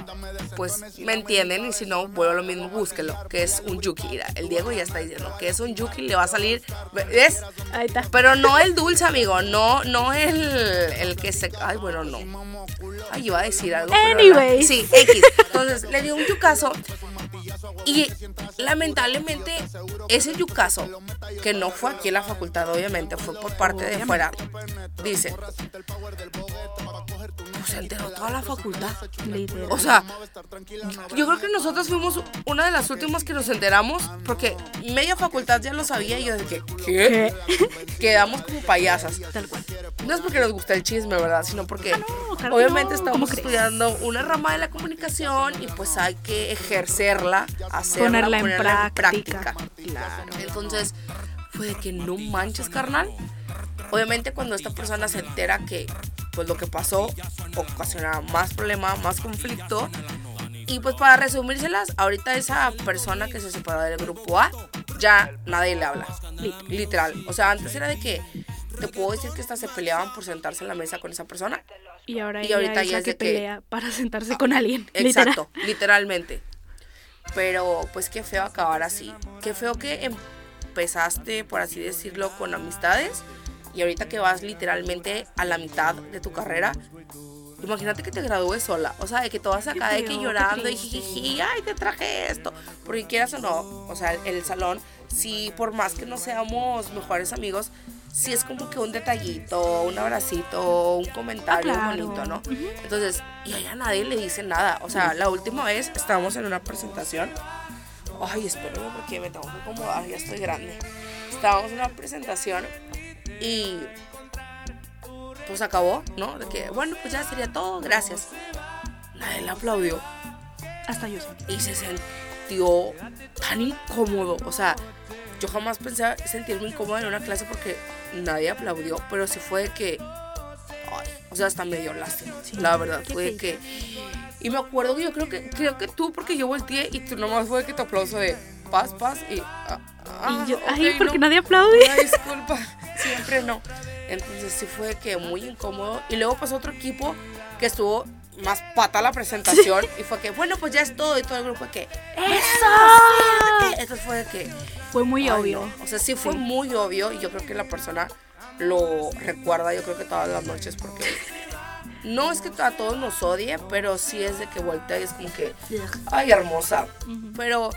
pues me entienden. Y si no, vuelvo a lo mismo, búsquelo. Que es un yuki. Mira, el Diego ya está diciendo que es un yuki. Le va a salir. ¿Ves? Ahí está. Pero no el dulce, amigo. No, no el, el que se. Ay, bueno, no. Ay, iba a decir algo. pero Anyways. Sí, X. Entonces le di un yucazo. Y lamentablemente ese yucaso, que no fue aquí en la facultad, obviamente, fue por parte de fuera, dice, pues se enteró toda la facultad. Literal. O sea, yo creo que nosotros fuimos una de las últimas que nos enteramos porque media facultad ya lo sabía y yo de que, ¿qué? [laughs] Quedamos como payasas. Tal cual. No es porque nos gusta el chisme, ¿verdad? Sino porque Ah, no, claro que obviamente no. ¿Cómo estamos crees? estudiando una rama de la comunicación y pues hay que ejercerla, hacerla, Ponerla en ponerla práctica. Claro. Entonces fue de que no manches, carnal. Obviamente cuando esta persona se entera que pues lo que pasó ocasiona más problema, más conflicto. Y pues para resumírselas, ahorita esa persona que se separó del grupo A, ya nadie le habla. Lit- Literal. O sea, antes era de que te puedo decir que hasta se peleaban por sentarse en la mesa con esa persona. Y ahora Y ahorita ya es que de que- pelea para sentarse con alguien. [laughs] literal. Exacto, literalmente. Pero pues qué feo acabar así. Qué feo que empezaste, por así decirlo, con amistades y ahorita que vas literalmente a la mitad de tu carrera. Imagínate que te gradúes sola, o sea, de que tú vas acá de que llorando y jijiji, ay, te traje esto. Porque quieras o no, o sea, el, el salón, si por más que no seamos mejores amigos, sí es como que un detallito, un abracito, un comentario Ah, claro. bonito, ¿no? Entonces, y a ella nadie le dice nada. O sea, la última vez estábamos en una presentación. Ay, espérame porque me tengo que acomodar, ya estoy grande. Estábamos en una presentación y pues acabó, ¿no? De que, bueno, pues ya sería todo, gracias. Nadie le aplaudió Hasta yo y se sintió tan incómodo. O sea, yo jamás pensé sentirme incómoda en una clase porque nadie aplaudió, pero sí fue de que, ay, o sea, hasta me dio lástima. la verdad, fue de que. Y me acuerdo que yo creo que creo que tú, porque yo volteé y tú nomás fue que tu aplauso de paz, paz y. ah, ah, y yo, ok, ay, porque no. nadie aplaude. Una disculpa, [laughs] siempre no. Entonces sí fue que muy incómodo. Y luego pasó otro equipo que estuvo más pata la presentación y fue que, bueno, pues ya es todo. Y todo el grupo que, ¡Eso! Eso fue que. Fue muy ay, obvio. no. O sea, sí fue muy obvio y yo creo que la persona lo recuerda, yo creo que todas las noches porque. [laughs] No es que a todos nos odie, pero sí es de que voltea y es como que, ay, hermosa. Pero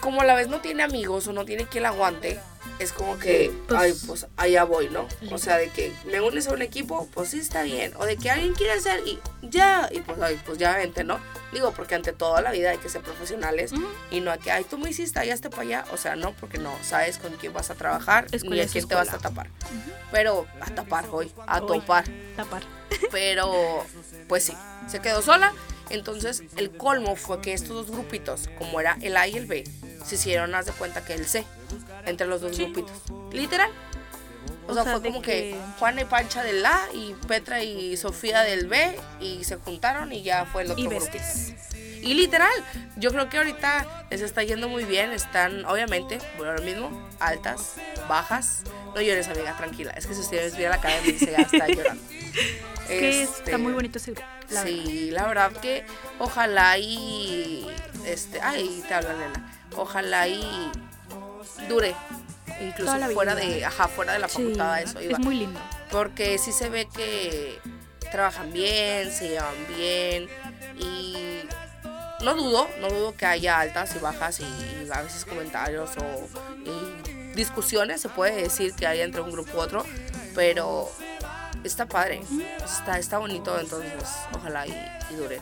como a la vez no tiene amigos o no tiene quien la aguante, es como que, Pues- ay, pues allá voy, ¿no? O sea, de que me unes a un equipo, pues sí está bien. O de que alguien quiere ser y ya, y pues, ay, pues ya vente, ¿no? Digo, porque ante toda la vida hay que ser profesionales y no hay que, ay, tú me hiciste, allá hasta para allá. O sea, no, porque no sabes con quién vas a trabajar Escuela ni a quién te vas a tapar. Pero a tapar hoy, a Hoy. topar Tapar. pero pues sí, se quedó sola. Entonces el colmo fue que estos dos grupitos, como era el A y el B, se hicieron, haz de cuenta que el C, entre los dos Sí. grupitos. Literal. O, O sea, sea, fue como que... que- Juana y Pancha del A y Petra y Sofía del B y se juntaron y ya fue el otro Y grupo. Y literal, yo creo que ahorita les está yendo muy bien. Están, obviamente, por ahora mismo, altas, bajas. No llores, amiga, tranquila. Es que si ustedes vieran la cara de mí, se ya está llorando. [laughs] Es que Este, está muy bonito ese grupo. la verdad. sí, la verdad que ojalá y este, ay, te habla nena. Ojalá y dure incluso fuera vida. de, ajá, fuera de la Sí, facultad eso iba. es muy lindo. Porque sí se ve que trabajan bien, se llevan bien y no dudo, no dudo que haya altas y bajas y, y a veces comentarios o y discusiones, se puede decir que hay entre un grupo u otro, pero está padre, está, está bonito, entonces ojalá y, y dure.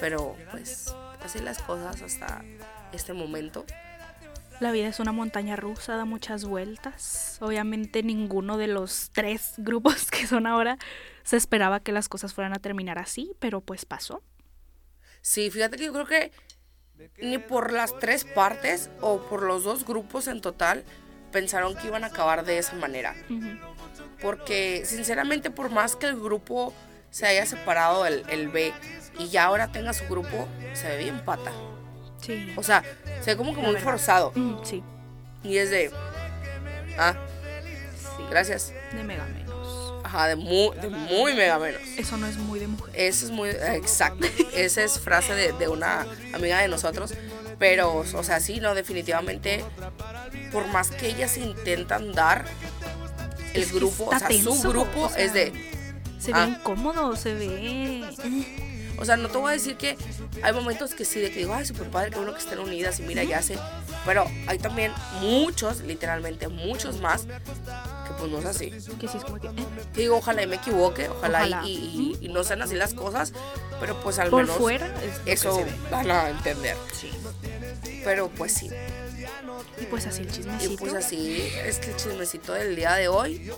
Pero pues así las cosas hasta este momento. La vida es una montaña rusa, da muchas vueltas. Obviamente ninguno de los tres [laughs] grupos que son ahora se esperaba que las cosas fueran a terminar así, pero pues pasó. Sí, fíjate que yo creo que ni por las tres partes o por los dos grupos en total pensaron que iban a acabar de esa manera. Ujú. Porque sinceramente por más que el grupo se haya separado el, el B y ya ahora tenga su grupo, se ve bien pata. Sí. O sea, se ve como que muy forzado. Mm, sí, Y es de... Ah, sí. gracias. De mega menos. Ajá, de muy, de muy mega menos. Eso no es muy de mujer. Eso es muy exacto. Esa es frase de, de una amiga de nosotros. Pero, o sea, sí, no, definitivamente, por más que ellas intentan dar, el Es grupo, o sea, su tenso, grupo o sea, es de, Se ah. ve incómodo, se ve. O sea, no te voy a decir que hay momentos que sí, de que digo, ay, súper padre, que uno que estén unidas y mira, ya sé. Pero hay también muchos, literalmente muchos más, que pues no es así. Que sí es como que. eh, Que digo, ojalá y me equivoque, ojalá, y- Ojalá. Y, y- y no sean así las cosas, pero pues al por menos fuera es eso van a entender. Pero pues sí. Y pues así el Y chismecito. pues así es que el chismecito del día de hoy.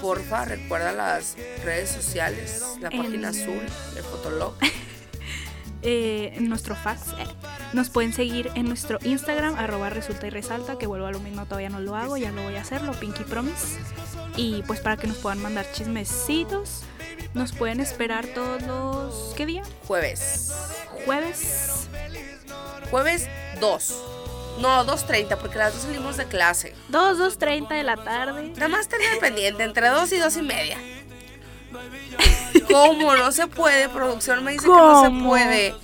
Porfa, recuerda las redes sociales, la En- página azul de Fotolog. [laughs] eh, en nuestro fax. eh. Nos pueden seguir en nuestro Instagram, arroba resulta y resalta, que vuelvo a lo mismo, todavía no lo hago, ya lo voy a hacerlo, Pinky Promise. Y pues para que nos puedan mandar chismecitos, nos pueden esperar todos los... ¿Qué día? Jueves. Jueves. Jueves 2. No, 2.30, porque las dos salimos de clase. 2, 2.30 de la tarde. Nada más tener pendiente entre 2 y 2 y media. ¿Cómo? No se puede. Producción me dice que no se puede.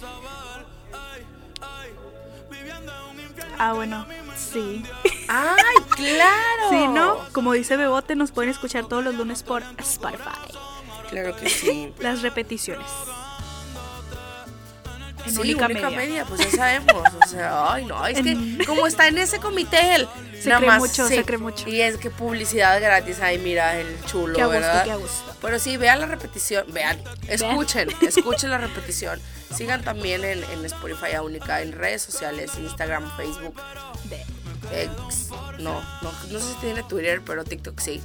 Ah, bueno, sí. ¡Ay, claro! Sí, ¿no? Como dice Bebote, nos pueden escuchar todos los lunes por Spotify. Claro que sí. Las repeticiones. En sí, única, única, media. media. pues ya sabemos. O sea, ay, no, es [laughs] que como está en ese comité él. Se nada cree más, mucho, sí. se cree mucho. Y es que publicidad gratis, ay, mira, el chulo, Qué gusto, ¿verdad? qué gusto. Pero sí, vean la repetición, vean, escuchen, [laughs] escuchen la repetición. Sigan también en, en Spotify a Única, en redes sociales, Instagram, Facebook, De- no, no, no sé si tiene Twitter, pero TikTok sí.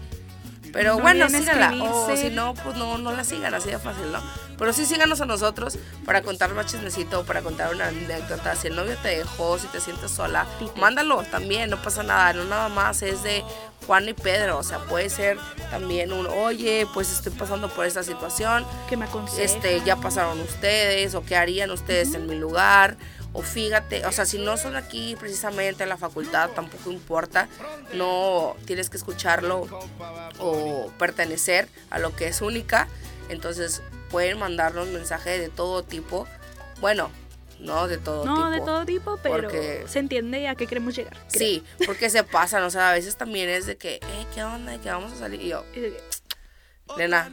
Pero No bueno, síganla. O si no, pues no, no la sigan, así de fácil, ¿no? Pero sí síganos a nosotros para contar más chismecito, para contar una anécdota. Si el novio te dejó, si te sientes sola, mándalo también, no pasa nada. No nada más es de Juan y Pedro. O sea, puede ser también un, oye, pues estoy pasando por esta situación Que me aconseja. este, ya pasaron ustedes o qué harían ustedes en mi lugar. O fíjate, o sea, si no son aquí precisamente en la facultad, tampoco importa. No tienes que escucharlo o pertenecer a lo que es única. Entonces pueden mandarnos mensajes de todo tipo. Bueno, no de todo tipo. No, de todo tipo, pero porque- se entiende a qué queremos llegar. creo. Sí, porque se pasan, o sea, a veces también es de que, eh, ¿qué onda? ¿De qué vamos a salir? Y yo, nena,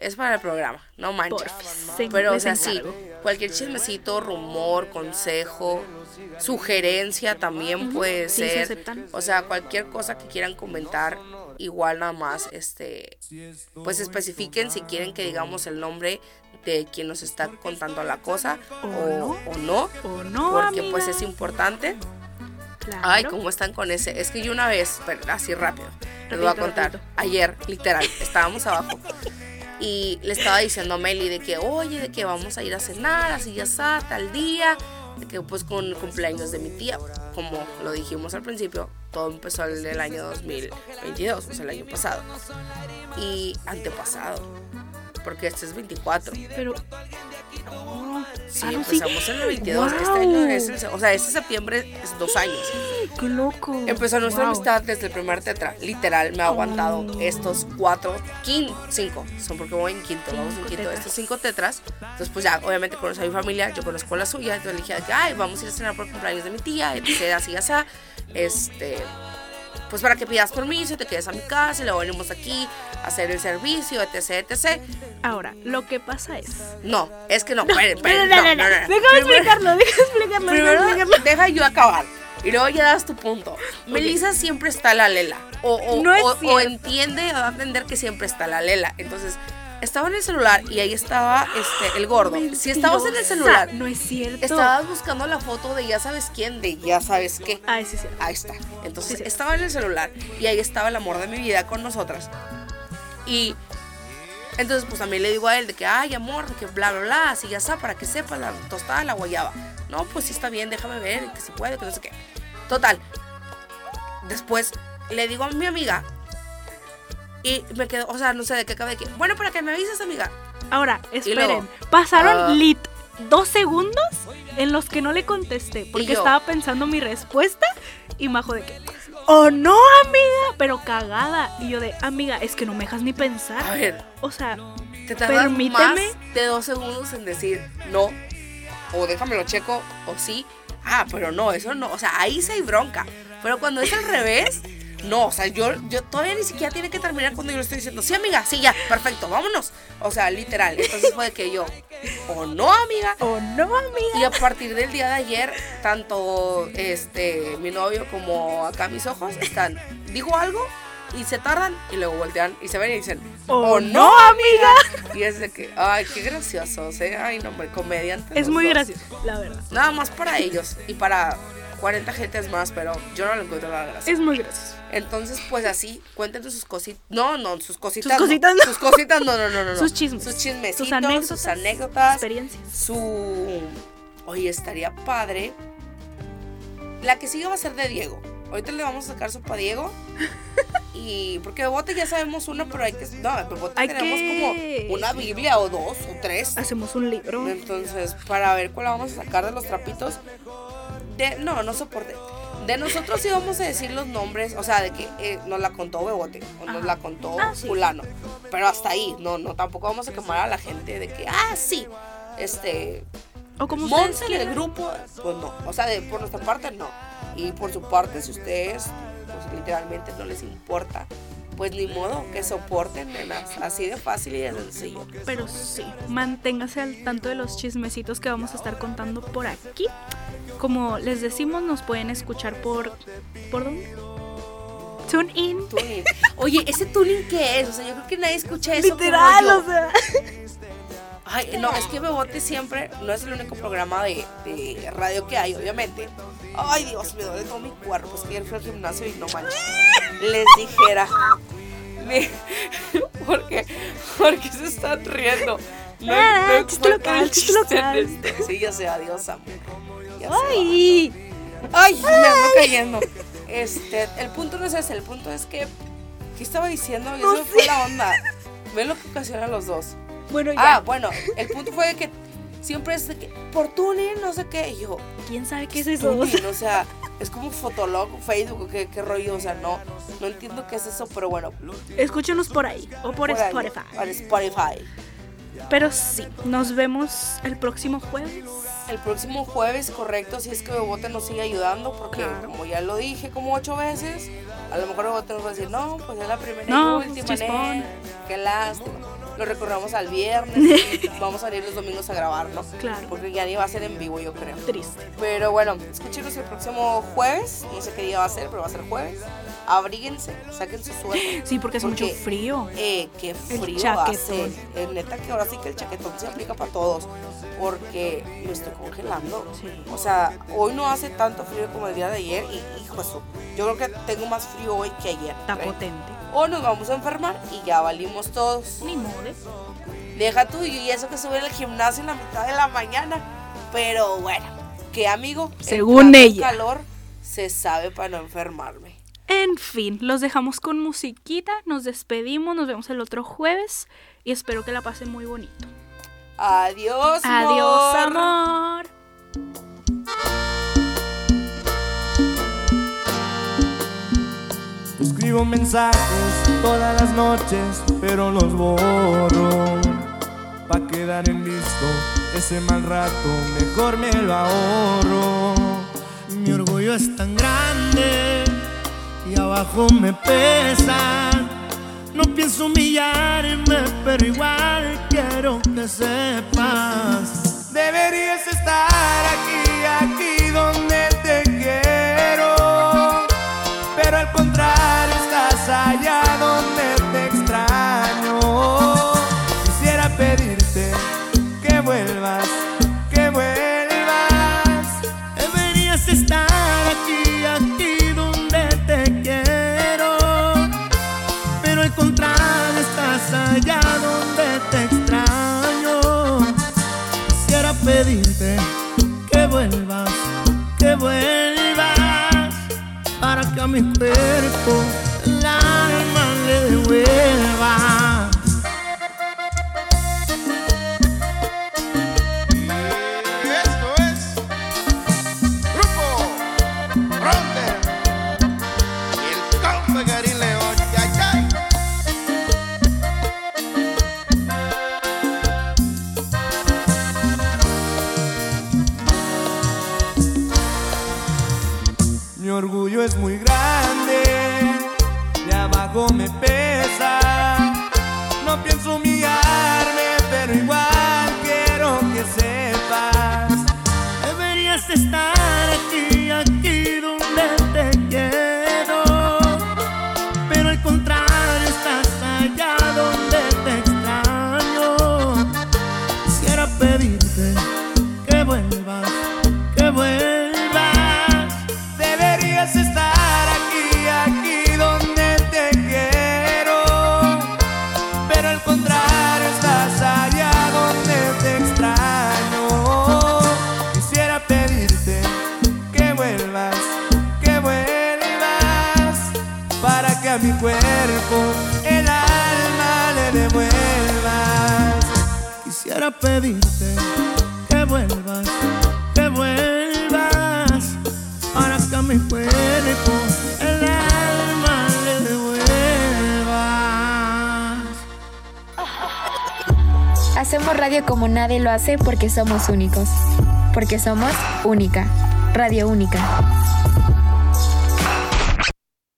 es para el programa, no manches. Pero, o sea, sí, cualquier chismecito, rumor, consejo, sugerencia también puede sí, se ser. aceptan. O sea, cualquier cosa que quieran comentar, igual nada más, este, pues especifiquen si quieren que digamos el nombre de quien nos está contando la cosa O o, no. o no. O no, porque pues es importante. Claro. Ay, ¿cómo están con ese? Es que yo una vez, pero así rápido, les voy a contar. Ayer, literal, estábamos abajo. [laughs] Y le estaba diciendo a Meli de que, oye, de que vamos a ir a cenar, así ya está, tal día. De que pues con el cumpleaños de mi tía, como lo dijimos al principio, todo empezó el del año 2022, o sea, el año pasado. Y antepasado, porque este es 24. Pero. Sí, Ah, sí. empezamos en el 22. Este año es, el- o sea, este septiembre es dos años. ¡Qué loco! Empezó nuestra Wow. amistad desde el primer tetra. Literal, me ha aguantado estos cuatro, quin, cinco. Son porque voy en quinto, vamos en quinto. tetras. Estos cinco tetras. Entonces, pues ya, obviamente conocí a mi familia, yo conozco la suya. Entonces le dije, ay, vamos a ir a cenar por el cumpleaños de mi tía, etc. Así, así. Este. Pues para que pidas permiso y te quedes a mi casa y luego venimos aquí a hacer el servicio, etc, etc. Ahora, lo que pasa es. No, es que no, no, no, no, no, no, no. Déjame explicarlo, déjame explicarlo. Primero explicarlo. deja yo acabar. Y luego ya das tu punto. Melissa siempre está la lela. O, o, No es o- o entiende o va a entender que siempre está la lela. Entonces, estaba en el celular y ahí estaba este, el gordo. Si estabas en el celular, No es cierto. estabas buscando la foto de ya sabes quién, de ya sabes qué. Ay, sí, sí. Ahí está. Entonces Sí, sí. estaba en el celular y ahí estaba el amor de mi vida con nosotras. Y entonces pues también le digo a él de que, ay amor, de que bla, bla, bla, así ya está, para que sepa la tostada la guayaba. No, pues sí está bien, déjame ver, que se puede, que no sé qué. Total. Después le digo a mi amiga y me quedo, o sea, no sé de qué acabé que, bueno, para que me avises amiga. Ahora, esperen. luego, Pasaron ah. lit dos segundos en los que no le contesté porque yo. estaba pensando mi respuesta y Majo de que, oh no, amiga, pero cagada. Y yo de, amiga, es que no me dejas ni A pensar. ver, O sea, te Permíteme. más de dos segundos en decir no, o déjamelo checo, o sí. Ah, pero no, eso no. O sea, ahí sí hay bronca. Pero cuando es al revés, no. O sea, yo, yo todavía ni siquiera tiene que terminar cuando yo le estoy diciendo, sí, amiga, sí, ya, perfecto, vámonos. O sea, literal. Entonces fue de que yo, ¿O no, amiga? ¿O no, amiga? Y a partir del día de ayer, tanto este mi novio como acá mis ojos están, digo algo y se tardan y luego voltean y se ven y dicen, ¿O "Oh, no, amiga?" Y es de que, ay, qué graciosos, ¿eh? Ay, no, hombre, comediantes. Es muy dos. gracioso, la verdad. Nada más para ellos y para 40 gentes más, pero yo no le encuentro la gracia. Es muy gracioso. Entonces, pues así, cuéntenos sus cositas. No, no, sus cositas. Sus no. cositas no. Sus cositas, no, no, no, no. no. Sus chismes. Sus chismecitos, Sus sus anécdotas. anécdotas. Experiencias. Su. Oye, estaría padre. La que sigue va a ser de Diego. Ahorita le vamos a sacar sopa a Diego. [laughs] Y porque de bote ya sabemos uno, pero hay que. No, de bote Hay tenemos que- como una Biblia o dos o tres. Hacemos un libro. Entonces, para ver cuál vamos a sacar de los trapitos. De, no, no soporte. De nosotros sí vamos a decir los nombres, o sea, de que eh, nos la contó Bebote o nos la contó Ah, sí. fulano. Pero hasta ahí, no, no, tampoco vamos a quemar a la gente de que, ah, sí, este, O como del quieran. grupo, pues no. O sea, de, por nuestra parte, no. Y por su parte, si ustedes, pues literalmente no les importa, pues ni modo, que soporten, nenas. Así de fácil y de sencillo. Pero sí, manténgase al tanto de los chismecitos que vamos a estar contando por aquí. Como les decimos, nos pueden escuchar por. ¿Por dónde? Tune in. Tuning. Oye, ¿ese tuning qué es? O sea, yo creo que nadie escucha eso. como Literal, yo. o sea. Ay, no, es que Bebote siempre no es el único programa de, de radio que hay, obviamente. Ay, Dios, me duele todo mi cuerpo. Es que ayer fui al gimnasio y no manches. Les dijera. Me- ¿Por qué? ¿Por qué se están riendo? No, Ah, no chiste local, chiste local. esto. Sí, ya sé, adiós, amor. Ya. Ay. Ay, me ando cayendo. Este, el punto no es ese, el punto es que. ¿Qué estaba diciendo? Y No eso fue la onda. Ven lo que ocasiona los dos. Bueno, Ah, ya. bueno, el punto fue que siempre es de que por tuning, no sé qué. Y yo, ¿Quién sabe qué es eso? o [laughs] sea, es como Fotolog, Facebook, ¿qué, qué rollo, o sea, no, no entiendo qué es eso, pero bueno. Escúchenos por ahí o por, Spotify. Por Spotify. Pero sí, nos vemos el próximo jueves. El próximo jueves, correcto, si es que Bebote nos sigue ayudando, porque Claro. como ya lo dije como ocho veces, a lo mejor Bebote nos va a decir, no, pues es la primera No, y última, qué lástima. Lo recorremos al viernes [laughs] vamos a salir los domingos a grabar, ¿no? Claro. Porque ya ni va a ser en vivo, yo creo. Triste. Pero bueno, escúchenos el próximo jueves, no sé qué día va a ser, pero va a ser jueves. Abríguense, saquen su suerte. Sí, porque hace mucho frío. Eh, qué El frío chaquetón. hace. Eh, neta que ahora sí que el chaquetón se aplica para todos. Porque me estoy congelando. Sí. O sea, hoy no hace tanto frío como el día de ayer. Y hijo eso, yo creo que tengo más frío hoy que ayer. Está ¿eh? potente. O nos vamos a enfermar y ya valimos todos. Ni modo. Deja tú y eso que sube al gimnasio en la mitad de la mañana. Pero bueno, que amigo, Según el ella. calor se sabe para no enfermarme. En fin, los dejamos con musiquita, nos despedimos, nos vemos el otro jueves y espero que la pasen muy bonito. Adiós. Adiós, amor. amor. Escribo mensajes todas las noches, pero los borro. Pa' quedar en visto ese mal rato, mejor me lo ahorro. Mi orgullo es tan grande y abajo me pesa. No pienso humillarme, pero igual quiero que sepas. Deberías estar aquí, mi cuerpo el alma le devuelva. Porque somos únicos. Porque somos única. Radio única.